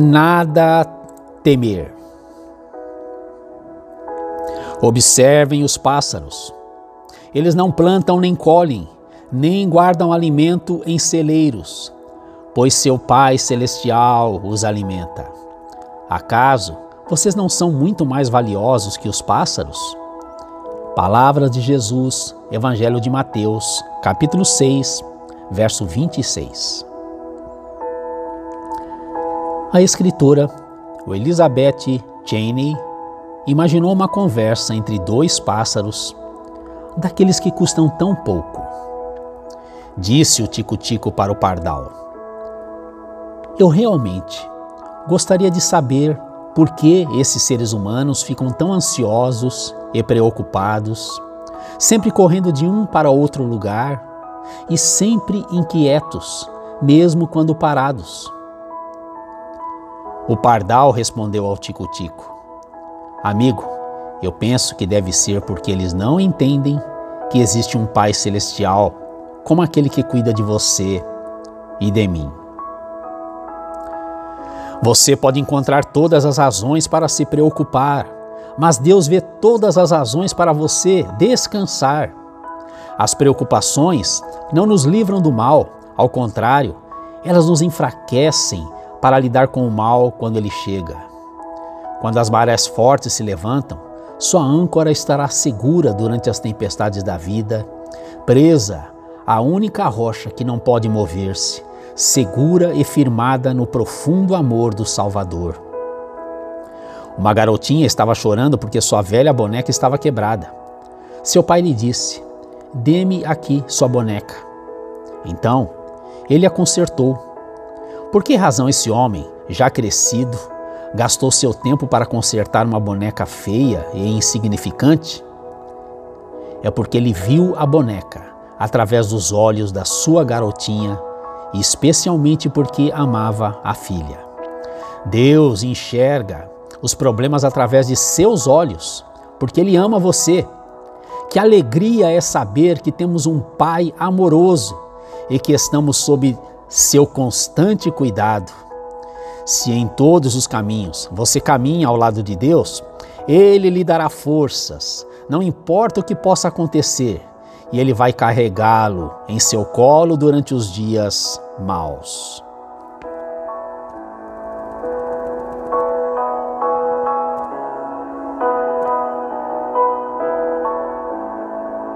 Nada temer. Observem os pássaros. Eles não plantam nem colhem, nem guardam alimento em celeiros, pois seu Pai Celestial os alimenta. Acaso vocês não são muito mais valiosos que os pássaros? Palavras de Jesus, Evangelho de Mateus, capítulo 6, verso 26. A escritora, Elizabeth Cheney, imaginou uma conversa entre dois pássaros, daqueles que custam tão pouco. Disse o Tico-Tico para o pardal: Eu realmente gostaria de saber por que esses seres humanos ficam tão ansiosos e preocupados, sempre correndo de um para outro lugar e sempre inquietos, mesmo quando parados. O pardal respondeu ao tico-tico: Amigo, eu penso que deve ser porque eles não entendem que existe um Pai Celestial como aquele que cuida de você e de mim. Você pode encontrar todas as razões para se preocupar, mas Deus vê todas as razões para você descansar. As preocupações não nos livram do mal, ao contrário, elas nos enfraquecem para lidar com o mal quando ele chega. Quando as marés fortes se levantam, sua âncora estará segura durante as tempestades da vida, presa à única rocha que não pode mover-se, segura e firmada no profundo amor do Salvador. Uma garotinha estava chorando porque sua velha boneca estava quebrada. Seu pai lhe disse: Dê-me aqui sua boneca. Então, ele a consertou. Por que razão esse homem, já crescido, gastou seu tempo para consertar uma boneca feia e insignificante? É porque ele viu a boneca através dos olhos da sua garotinha e especialmente porque amava a filha. Deus enxerga os problemas através de seus olhos, porque Ele ama você. Que alegria é saber que temos um Pai amoroso e que estamos sob seu constante cuidado. Se em todos os caminhos você caminha ao lado de Deus, Ele lhe dará forças, não importa o que possa acontecer, e ele vai carregá-lo em seu colo durante os dias maus.